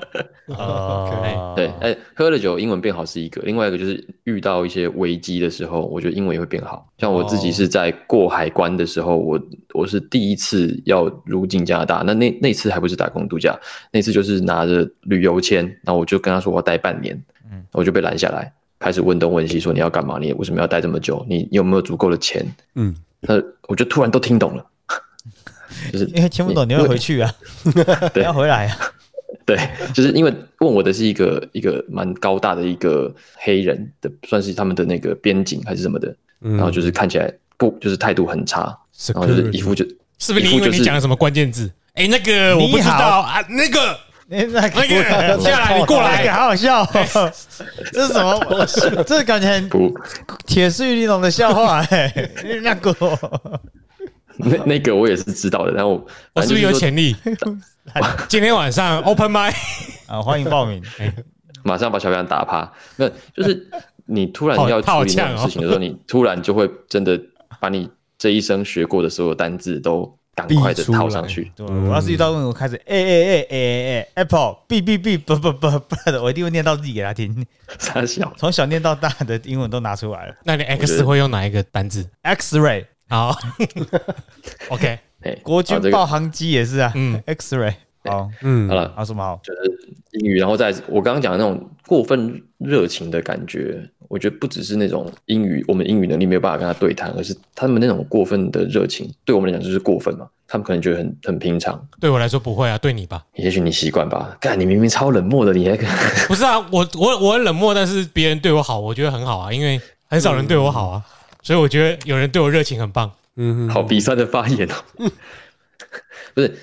啊，[LAUGHS] 对，哎，喝了酒英文变好是一个，另外一个就是遇到一些危机的时候，我觉得英文也会变好。像我自己是在过海关的时候，我我是第一次要入境加拿大，那那那次还不是打工度假，那次就是拿着旅游签，然后我就跟他说我要待半年，嗯，我就被拦下来，开始问东问西，说你要干嘛？你为什么要待这么久？你有没有足够的钱？嗯，那我就突然都听懂了，[LAUGHS] 就是因为听不懂你要回去啊，你要回来啊，[LAUGHS] 对，就是因为问我的是一个一个蛮高大的一个黑人的，算是他们的那个边境还是什么的，嗯然后就是看起来不就是态度很差，然后就是一副就是不是你因为你讲了什么关键字？哎，那个我不知道啊，那个哎你那个下来，你过来。好好笑，这是什么？我这感觉很不铁丝玉玲珑的笑话哎，那个那那个我也是知道的，然后我是不是有潜力？今天晚上 open m i 啊，欢迎报名，马上把小杨打趴，那就是你突然要处理那种事情的时候，你突然就会真的把你这一生学过的所有单字都赶快的套上去，对，我要是遇到问我开始哎哎哎哎哎 Apple B B B 不不不不的，我一定会念到自己给他听，傻笑。从小念到大的英文都拿出来了。那你 X 会用哪一个单字？X-ray 好，OK，哎，国军好这个报航机也是啊，嗯，X-ray 好，嗯好，了，好什么好？就是英语，然后再我刚刚讲的那种过分热情的感觉，我觉得不只是那种英语，我们英语能力没有办法跟他对谈，而是他们那种过分的热情，对我们来讲就是过分嘛。他们可能觉得很很平常，对我来说不会啊，对你吧？也许你习惯吧。干，你明明超冷漠的，你还 [LAUGHS] 不是啊，我我我很冷漠，但是别人对我好，我觉得很好啊，因为很少人对我好啊，所以我觉得有人对我热情很棒。嗯好鼻酸的发言哦。[LAUGHS] 不是，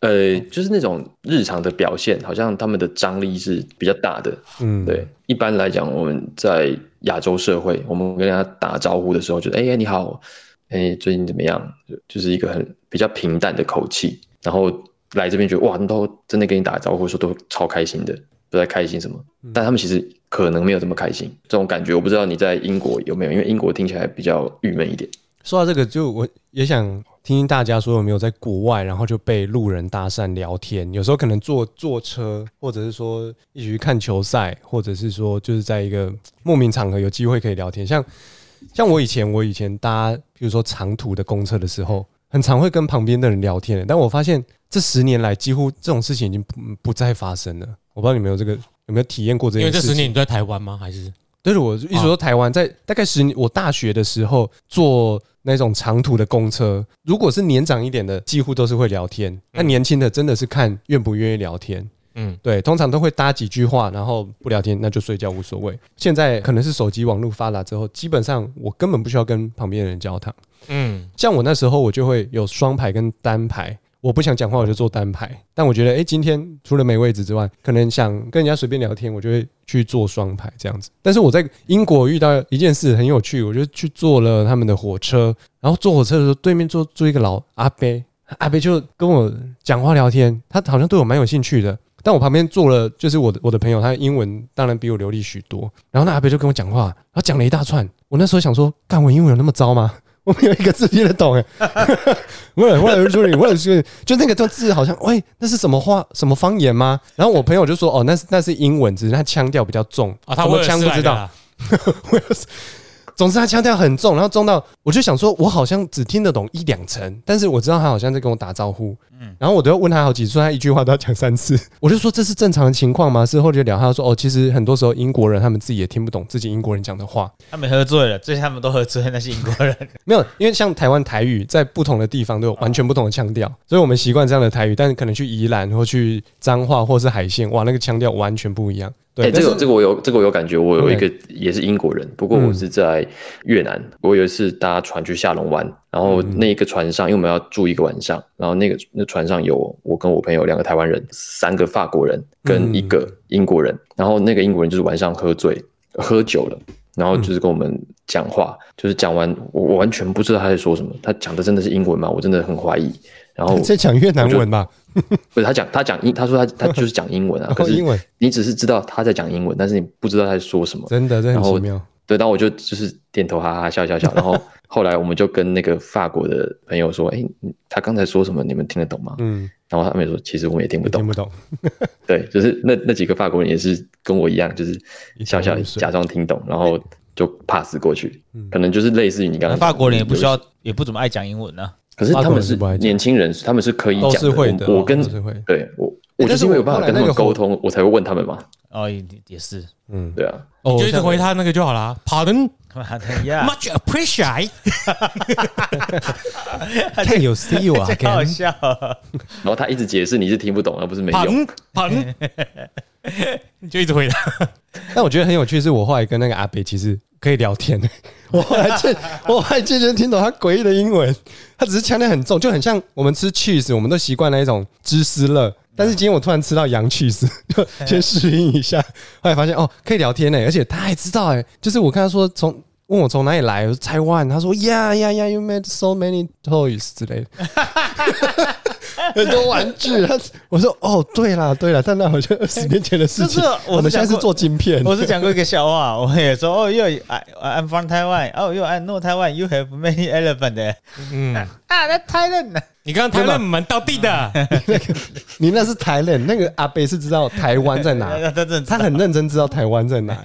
呃，就是那种日常的表现，好像他们的张力是比较大的。嗯，对，一般来讲，我们在亚洲社会，我们跟人家打招呼的时候，就哎、哎你好，哎、最近怎么样？就就是一个很比较平淡的口气，然后来这边觉得哇，都真的跟你打招呼，说都超开心的，不知道开心什么，但他们其实可能没有这么开心，这种感觉我不知道你在英国有没有，因为英国听起来比较郁闷一点。说到这个，就我也想听听大家说有没有在国外，然后就被路人搭讪聊天。有时候可能坐坐车，或者是说一起去看球赛，或者是说就是在一个莫名场合有机会可以聊天。像像我以前，我以前搭比如说长途的公车的时候，很常会跟旁边的人聊天。但我发现这十年来，几乎这种事情已经不不再发生了。我不知道你们有这个有没有体验过这因为件事情？这十年你在台湾吗？还是对了，我一直说台湾在大概十年，我大学的时候坐那种长途的公车，如果是年长一点的，几乎都是会聊天。那年轻的真的是看愿不愿意聊天。嗯，对，通常都会搭几句话，然后不聊天，那就睡觉无所谓。现在可能是手机网络发达之后，基本上我根本不需要跟旁边的人交谈。嗯，像我那时候，我就会有双排跟单排。我不想讲话，我就坐单排。但我觉得，哎、今天除了没位置之外，可能想跟人家随便聊天，我就会去坐双排这样子。但是我在英国遇到一件事很有趣，我就去坐了他们的火车，然后坐火车的时候，对面坐坐一个老阿伯，阿伯就跟我讲话聊天，他好像对我蛮有兴趣的。但我旁边坐了就是我的我的朋友，他英文当然比我流利许多。然后那阿伯就跟我讲话，他讲了一大串。我那时候想说，干我英文有那么糟吗？我没有一个字听得懂哎。为了为了说你，为了是就那个字好像，喂，那是什么话什么方言吗？然后我朋友就说，哦，那是那是英文，只是他腔调比较重啊，他什么为了腔不知道。啦，[LAUGHS] 总之他腔调很重，然后重到我就想说，我好像只听得懂一两层，但是我知道他好像在跟我打招呼，嗯然后我都要问他好几次，他一句话都要讲三次，我就说这是正常的情况吗？事后就聊，他说哦，其实很多时候英国人他们自己也听不懂自己英国人讲的话，他们喝醉了，最近他们都喝醉，那些英国人。[LAUGHS] 没有，因为像台湾台语在不同的地方都有完全不同的腔调，所以我们习惯这样的台语，但是可能去宜兰或去彰化或是海线，哇，那个腔调完全不一样。对，哎、这个这个我有这个我有感觉，我有一个也是英国人，不过我是在越南。我有一次搭船去下龙湾，然后那一个船上，因为我们要住一个晚上，然后那个那船上有我跟我朋友两个台湾人，三个法国人跟一个英国人，然后那个英国人就是晚上喝醉喝酒了。然后就是跟我们讲话，就是讲完我我完全不知道他在说什么，他讲的真的是英文吗？我真的很怀疑。然后 [LAUGHS] 在讲越南文吧？[LAUGHS] 不是他讲他讲英，他说他他就是讲英文啊，[LAUGHS] 可是英文你只是知道他在讲英文，但是你不知道他在说什么。真的，这很奇妙。对，然后我就就是点头哈哈笑笑笑，然后后来我们就跟那个法国的朋友说，哎，他刚才说什么？你们听得懂吗？嗯，然后他们说，其实我们也听不懂，听不懂。对，就是那那几个法国人也是跟我一样，就是笑笑假装听懂，然后就 pass 过去。可能就是类似于你刚才法国人也不需要，也不怎么爱讲英文呢。可是他们是年轻人，他们是可以讲的。我跟对我，我就是因为有办法跟他们沟通，我才会问他们嘛。哦，也也是，嗯，对啊，就一直回他那个就好了。Pardon，much appreciate。[LAUGHS] [LAUGHS] 太有 see you 啊，[LAUGHS] 好笑。然后他一直解释，你是听不懂，而不是没用。Pardon，你就一直回答。但我觉得很有趣，是我后来跟那个阿北其实可以聊天。[LAUGHS] 我还记，我还记得听懂他诡异的英文。他只是腔调很重，就很像我们吃 cheese，我们都习惯那一种芝士乐。但是今天我突然吃到洋 cheese，就先适应一下。后来发现哦，可以聊天呢，而且他还知道哎，就是我跟他说从问我从哪里来，我说台湾，他说呀呀呀，You made so many toys 之类的，[LAUGHS] 很多玩具。他我说哦，对了对了，但那好像二十年前的事情。我们现在是做晶片。我是讲过一个笑话，我也说哦，又 I I'm from Taiwan，哦又 I know Taiwan，You have many elephant。嗯啊，那台湾呢？你刚刚台湾蛮到地的，[LAUGHS] 你那是台湾，那个阿北是知道台湾在哪，[LAUGHS] 他很认真知道台湾在哪，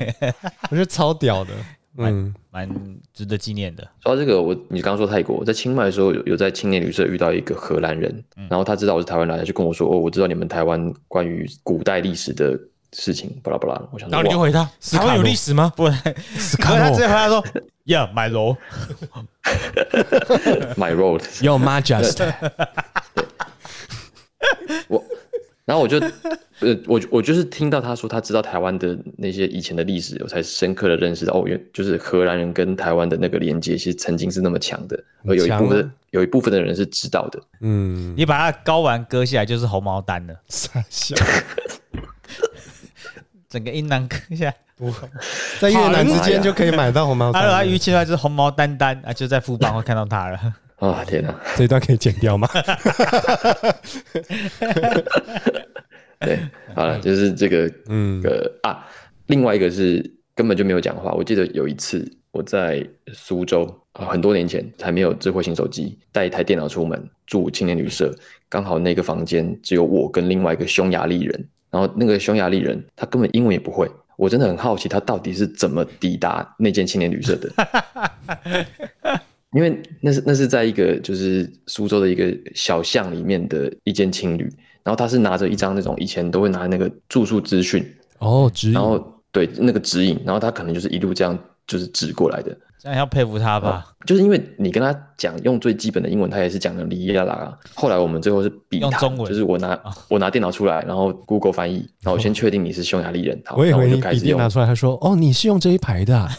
我觉得超屌的，嗯，蛮值得纪念的。说到这个，我你刚刚说泰国，我在清迈的时候有有在青年旅社遇到一个荷兰人，然后他知道我是台湾来的，就跟我说哦，我知道你们台湾关于古代历史的事情，巴拉巴拉。我想，然后你就回他，台湾有历史吗？不，[LAUGHS] 他直接回答说。[LAUGHS] Yeah, [LAUGHS] my road. My road. Your majesty. 我，然后我就，呃，我我就是听到他说他知道台湾的那些以前的历史，我才深刻的认识到，哦，原就是荷兰人跟台湾的那个连接，其实曾经是那么强的，而有一部分有一部分的人是知道的。嗯，你把它睾丸割下来就是红毛丹了，[LAUGHS] 傻笑。整个阴囊割下。在越南之间就可以买到红毛丹。还有他鱼起来就是红毛丹丹啊，就在富邦会看到他了。啊天哪，这一段可以剪掉吗？[LAUGHS] 对，好了，就是这个，嗯，个啊，另外一个是根本就没有讲话。我记得有一次我在苏州啊，很多年前还没有智慧型手机，带一台电脑出门住青年旅社，刚好那个房间只有我跟另外一个匈牙利人，然后那个匈牙利人他根本英文也不会。我真的很好奇，他到底是怎么抵达那间青年旅社的？[LAUGHS] 因为那是那是在一个就是苏州的一个小巷里面的一间青旅，然后他是拿着一张那种以前都会拿那个住宿资讯哦，指引，然后对那个指引，然后他可能就是一路这样就是指过来的。那要佩服他吧，就是因为你跟他讲用最基本的英文，他也是讲的哩呀啦。后来我们最后是比他中文，就是我拿我拿电脑出来，然后 Google 翻译，然后我先确定你是匈牙利人，我以为你笔电拿出来，他说哦，你是用这一排的。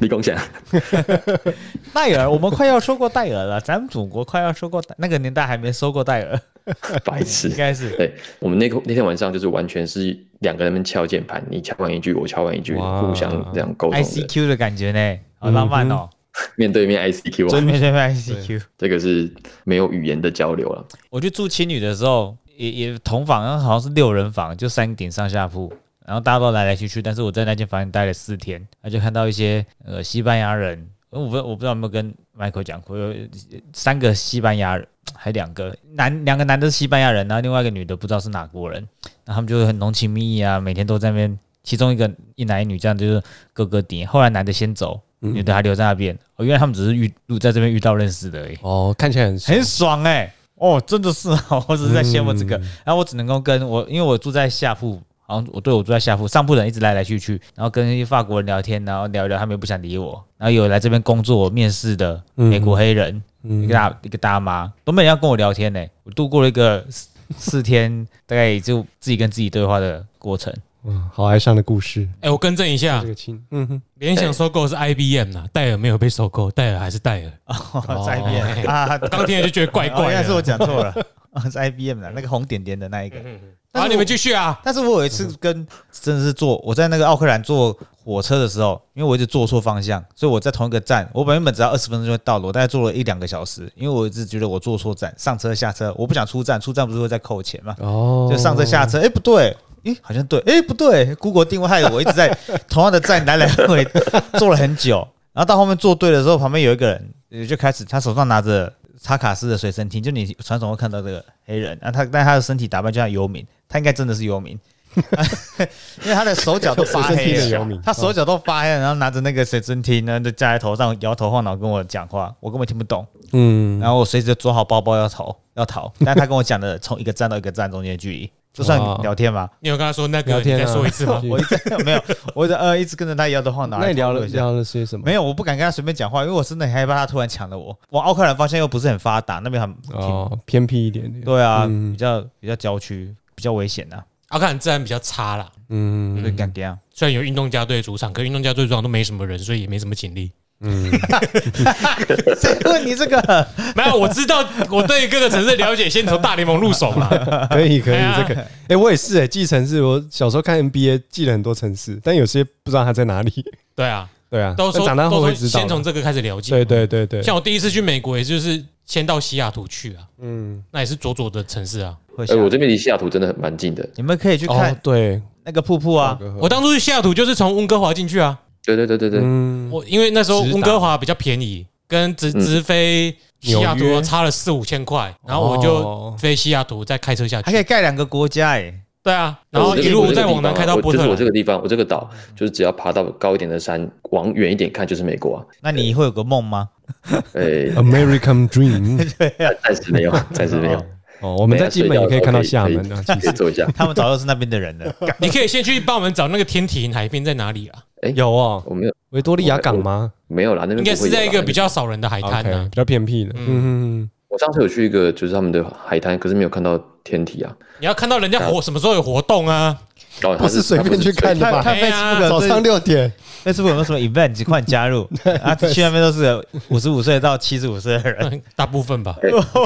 李工祥，[LAUGHS] 戴尔，我们快要收过戴尔了，咱们祖国快要收过，那个年代还没收过戴尔，白痴，应该是。对，我们那个那天晚上就是完全是两个人敲键盘，你敲完一句，我敲完一句，互相这样沟通。I C Q 的感觉呢，好浪漫哦。面对面 I C Q，[LAUGHS] 真面对面 I C Q，这个是没有语言的交流了。我去住青旅的时候，也也同房，好像是六人房，就三顶上下铺。然后大家都来来去去，但是我在那间房间待了四天，那就看到一些呃西班牙人，我不我不知道有没有跟 Michael 讲过，有三个西班牙人，还两个男两个男的是西班牙人，然后另外一个女的不知道是哪国人，然后他们就很浓情蜜意啊，每天都在那边，其中一个一男一女这样就是哥哥弟，后来男的先走，女的还留在那边，哦，原来他们只是遇在这边遇到认识的而已，哦，看起来很很爽哎，哦，真的是，我只是在羡慕这个，然后我只能够跟我，因为我住在下铺。然后我对我住在下铺，上铺人一直来来去去，然后跟一些法国人聊天，然后聊一聊，他们也不想理我。然后有来这边工作面试的美国黑人，一个大一个大妈，都没人要跟我聊天呢。我度过了一个四 [LAUGHS] 天，大概就自己跟自己对话的过程。嗯，好哀伤的故事。哎，我更正一下，这个亲，嗯哼，联想收购是 IBM 呐，戴尔没有被收购，戴尔还是戴尔。[LAUGHS] 哦，IBM 啊，刚听就觉得怪怪，应该是我讲错了。[LAUGHS] 是 IBM 的那个红点点的那一个，是我你们继续啊。但是我有一次跟真的是坐，我在那个奥克兰坐火车的时候，因为我一直坐错方向，所以我在同一个站，我原本只要二十分钟就会到了，我大概坐了一两个小时，因为我一直觉得我坐错站，上车下车，我不想出站，出站不是会再扣钱嘛，哦，就上车下车，哎、不对。诶，好像对，诶，不对，Google 定位害得我一直在 [LAUGHS] 同样的站来来回回坐了很久，然后到后面坐对的时候，旁边有一个人就开始，他手上拿着插卡式的随身听，就你传统会看到这个黑人，啊，他但他的身体打扮就像游民，他应该真的是游民，[LAUGHS] 因为他的手脚都发黑了，[LAUGHS] 的游民他手脚都发黑了，然后拿着那个随身听呢，就架在头上摇头晃脑跟我讲话，我根本听不懂，嗯，然后我随时抓好包包要逃要逃，但他跟我讲的从一个站到一个站中间的距离，就算聊天嘛？你有跟他说那个？聊天再说一次吗？[LAUGHS] 我一直没有，我一直呃一直跟着他摇头晃脑。那你聊了聊了些什么？没有，我不敢跟他随便讲话，因为我真的很害怕他突然抢了我。往奥克兰方向又不是很发达，那边很哦，偏僻一点点。对啊，嗯比较比较郊区，比较危险呐，阿克兰治安比较差啦，嗯所以敢这样。虽然有运动家队主场，可运动家队主场都没什么人，所以也没什么警力。嗯，[LAUGHS] 谁问你这个？没有，我知道我对各个城市了解，先从大联盟入手嘛。[LAUGHS] 可以可以这个，哎，我也是哎，记城市，我小时候看 NBA 记了很多城市，但有些不知道它在哪里。对啊，对啊，都说长大后会知道先。从这个开始了解。对对对对，像我第一次去美国，也就是先到西雅图去啊，嗯，那也是左左的城市啊。哎、会下我这边离西雅图真的很蛮近的。你们可以去哦看，对，那个瀑布啊，我当初去西雅图就是从温哥华进去啊，对对对对对，嗯，我因为那时候直达温哥华比较便宜，跟直嗯直飞西雅纽约图差了四五千块，然后我就哦飞西雅图，再开车下去还可以去。盖两个国家哎。对啊，然后一路再往南开到我就是波特兰。我这个地方，我这个岛，就是只要爬到高一点的山，往远一点看就是美国啊。那你会有个梦吗？呃、American Dream。暂时没有，暂时没有。哦，我们在金门也可以看到厦门的，其实可以做一下。[LAUGHS] 他们早就是那边的人了。[LAUGHS] 你可以先去帮我们找那个天体营海边在哪里啊？有哦，我没有维多利亚港吗没有啦，那边应该是在一个比。较少人的海滩啊比。较偏僻的。嗯嗯嗯，我上次有去一个就是他们的海滩，可是没有看到天体啊。你要看到人家活什么时候有活动啊？哦，不是随便去看的吧？看哎呀 Facebook 早上六点，Facebook 有没有什么 event，你快点加入啊！去那边都是五十五岁到七十五岁的人，大部分吧，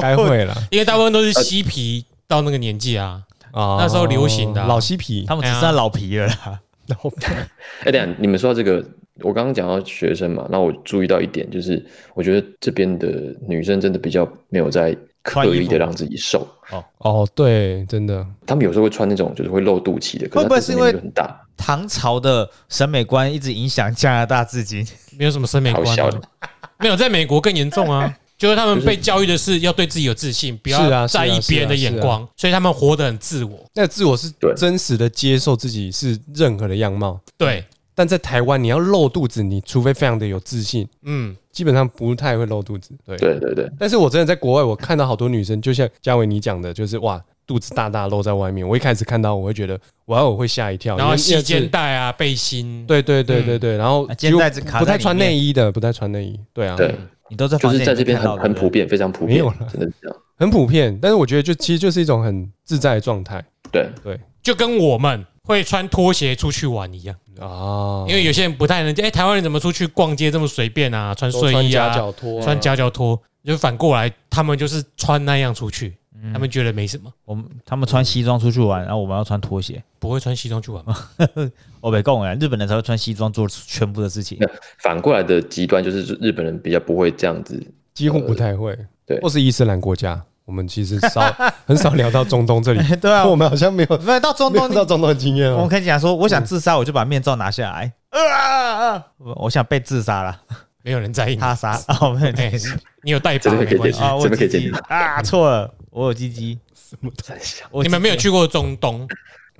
该会了因为大部分都是嬉皮到那个年纪啊。啊那时候流行的啊老嬉皮，他们只剩下老皮了啦。老哎，等一下你们说到这个，我刚刚讲到学生嘛，那我注意到一点，就是我觉得这边的女生真的比较没有在刻意的让自己瘦，哦哦，对，真的，他们有时候会穿那种就是会露肚脐的，可会不会是因为很大？唐朝的审美观一直影响加拿大至今，[LAUGHS] 没有什么审美观、啊好笑的，[LAUGHS] 没有在美国更严重啊。[LAUGHS] 就是他们被教育的是要对自己有自信，不要在意别人的眼光，所以他们活得很自我。那自我是真实的接受自己是任何的样貌，对，但在台湾你要露肚子，你除非非常的有自信，嗯，基本上不太会露肚子。对，对对对，但是我真的在国外，我看到好多女生，就像嘉伟你讲的，就是哇，肚子大大露在外面。我一开始看到，我会觉得哇，我会吓一跳，然后细肩是带啊、背心，对对对对对，然后啊肩带子卡不太穿内衣的，不太穿内衣，对啊，对，你都在就是在这边很很普。遍，非常普遍没有啦，真的是这样。很普遍。但是我觉得就其实就是一种很自在的状态对对，就跟我们会穿拖鞋出去玩一样。啊，因为有些人不太能，哎，台湾人怎么出去逛街这么随便啊？穿都穿夹睡衣啊，脚拖啊，穿夹脚拖，就反过来，他们就是穿那样出去，嗯他们觉得没什么，我们他们穿西装出去玩，然后我们要穿拖鞋。不会穿西装去玩吗？[LAUGHS] 我没共啊，日本人才会穿西装做全部的事情。反过来的极端就是日本人比较不会这样子。几乎不太会，对或是伊斯兰国家。我们其实少很少聊到中东这里，[LAUGHS] 对啊，我们好像没有没有到中东没有，到中东的经验我们哦。可以讲说，我想自杀，我就把面罩拿下来。啊啊！我我想被自杀了，[LAUGHS] 没有人在意。他杀哦，没有哎你有带把没关系。啊，我这边可以鸡鸡啊，错了，我有鸡鸡。在想我你们没有去过中东，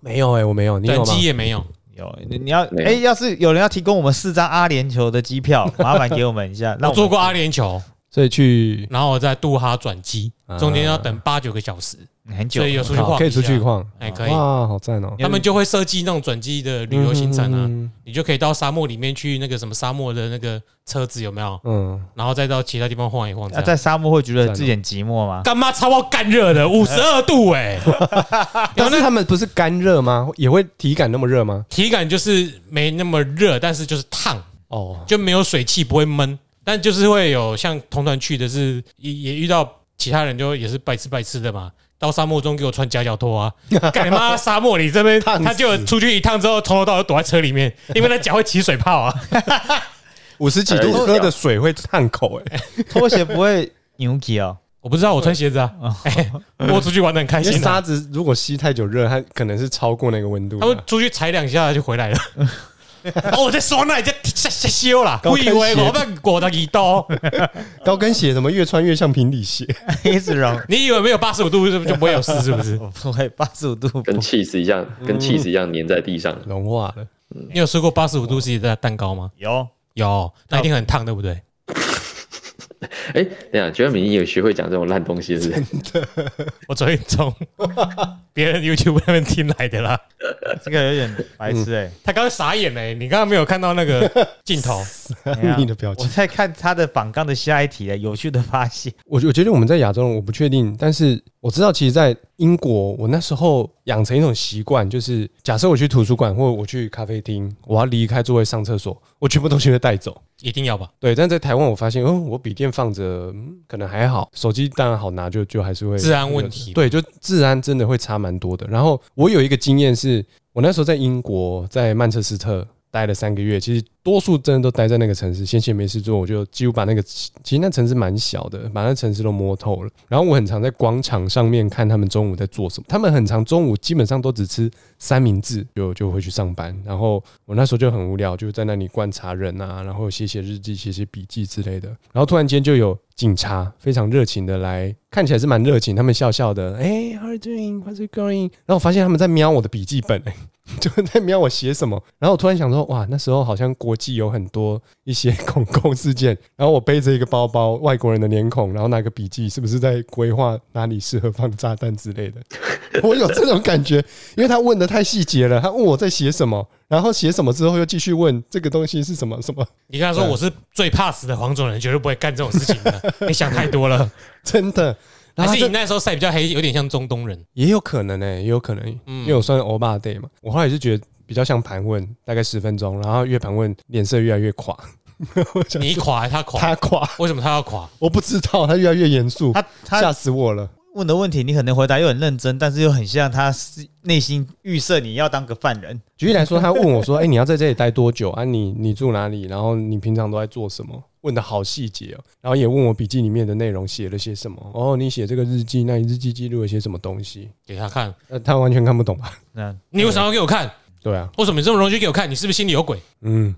没有哎，我没有，你有等吗？也没有。有？你你要哎，要是有人要提供我们四张阿联酋的机票，麻烦给我们一下。[LAUGHS] 我坐过阿联酋，所以去然后我在杜哈转机啊，中间要等八九个小时，很久所以有出去晃，好可以出去。晃，哎可以哇，好赞哦！他们就会设计那种转机的旅游行程啊，嗯你就可以到沙漠里面去那个什么沙漠的那个车子有没有？嗯，然后再到其他地方晃一晃。在沙漠会觉得自己很寂寞吗？干妈超爆干热的，[LAUGHS] 五十二度哎、[LAUGHS] 但是他们不是干热吗？也会体感那么热吗？体感就是没那么热，但是就是烫，哦，就没有水汽，不会闷，但就是会有像同团去的是也也遇到其他人就也是白吃白吃的嘛，到沙漠中给我穿夹脚拖啊！[LAUGHS] 干你妈沙漠里这边，他就出去一趟之后，从头到尾躲在车里面，[LAUGHS] 因为他脚会起水泡啊。[LAUGHS] 五十几度喝的水会烫口哎、拖鞋不会扭起哦。我不知道，我穿鞋子啊，哎，我出去玩的很开心啊。沙子如果吸太久热，它可能是超过那个温度的。他们出去踩两下就回来了。哦，我在说那，在在在修啦，我以为我们裹的一刀。[LAUGHS] 高跟鞋怎么越穿越像平底鞋？[LAUGHS] 一直融，你以为没有八十五度是不是就不会有事是不是？[LAUGHS] 不会八十五度跟 cheese 一样，跟 cheese 一样粘在地上。融化了。你有吃过八十五度 C 的蛋糕吗？有有，那一定很烫，对不对？[LAUGHS] 哎，等一下，觉得你有学会讲这种烂东西是不是？我昨天从 [LAUGHS] 别人 YouTube 那边听来的啦。这个有点白痴哎。他刚刚傻眼嘞，你刚刚没有看到那个 [LAUGHS] 镜头？你的表情我在看他的榜纲的下一题，有趣的发现。我我觉得我们在亚洲人我不确定，但是我知道，其实，在英国，我那时候养成一种习惯，就是假设我去图书馆或我去咖啡厅，我要离开座位上厕所，我全部东西会带走。一定要吧？对，但在台湾我发现，哦，我笔电放着、嗯可能还好，手机当然好拿，就就还是会治安问题对，就治安真的会差蛮多的。然后我有一个经验是，我那时候在英国，在曼彻斯特待了三个月，其实多数真的都待在那个城市，闲闲没事做，我就几乎把那个其实那城市蛮小的，把那城市都摸透了。然后我很常在广场上面看他们中午在做什么，他们很常中午基本上都只吃三明治，就就回去上班。然后我那时候就很无聊，就在那里观察人啊，然后写写日记、写写笔记之类的。然后突然间就有警察非常热情的来，看起来是蛮热情，他们笑笑的，哎、h o w are you doing? What's it going? 然后我发现他们在瞄我的笔记本、哎，[LAUGHS] 就在瞄我写什么。然后我突然想说，哇，那时候好像国际有很多一些 [LAUGHS] 恐攻事件。然后我背着一个包包，外国人的脸孔，然后拿个笔记，是不是在规划哪里适合放炸弹之类的？[LAUGHS] 我有这种感觉，因为他问的太细节了，他问我在写什么，然后写什么之后又继续问这个东西是什么什么，你跟他说我是最怕死的黄种人，绝对不会干这种事情的。你想太多了，真的。然后还是你那时候晒比较黑，有点像中东人。也有可能呢、也有可能，因为我算欧巴 day 嘛，我后来就觉得比较像盘问，大概十分钟，然后越盘问脸色越来越垮，你垮 [LAUGHS] 还是他垮？他垮，为什么他要垮？我不知道，他越来越严肃，他吓他死我了。问的问题，你可能回答又很认真，但是又很像他是内心预设你要当个犯人。举例来说，他问我说：“哎、你要在这里待多久啊？你你住哪里？然后你平常都在做什么？”问的好细节哦，然后也问我笔记里面的内容写了些什么。哦，你写这个日记，那你日记记录了些什么东西？给他看，呃，他完全看不懂吧？[LAUGHS] 那你为什么要给我看？对啊，为什么你这么容易就给我看？你是不是心里有鬼？嗯，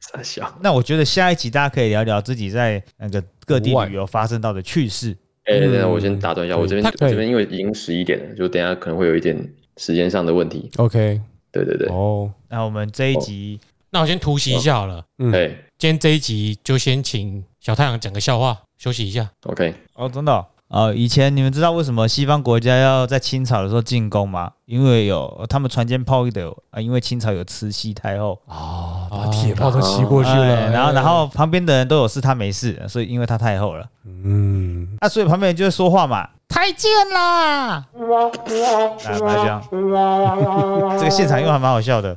傻笑。那我觉得下一集大家可以聊聊自己在那个各地旅游发生到的趣事。哎，等一下，嗯我先打断一下，我这边我这边因为已经十一点了，就等下可能会有一点时间上的问题。OK，对对对，哦，那我们这一集那我先突袭一下好了。嗯。哎今天这一集就先请小太阳讲个笑话，休息一下。，OK，哦，真的哦。呃，以前你们知道为什么西方国家要在清朝的时候进攻吗？因为有他们船坚炮利的有啊，因为清朝有慈禧太后，啊，把铁炮都骑过去哎了，然后然后旁边的人都有事，他没事，所以因为他太后了，嗯，那、所以旁边人就会说话嘛，太贱啦，啊，不要这样，[LAUGHS] 这个现场又还蛮好笑的。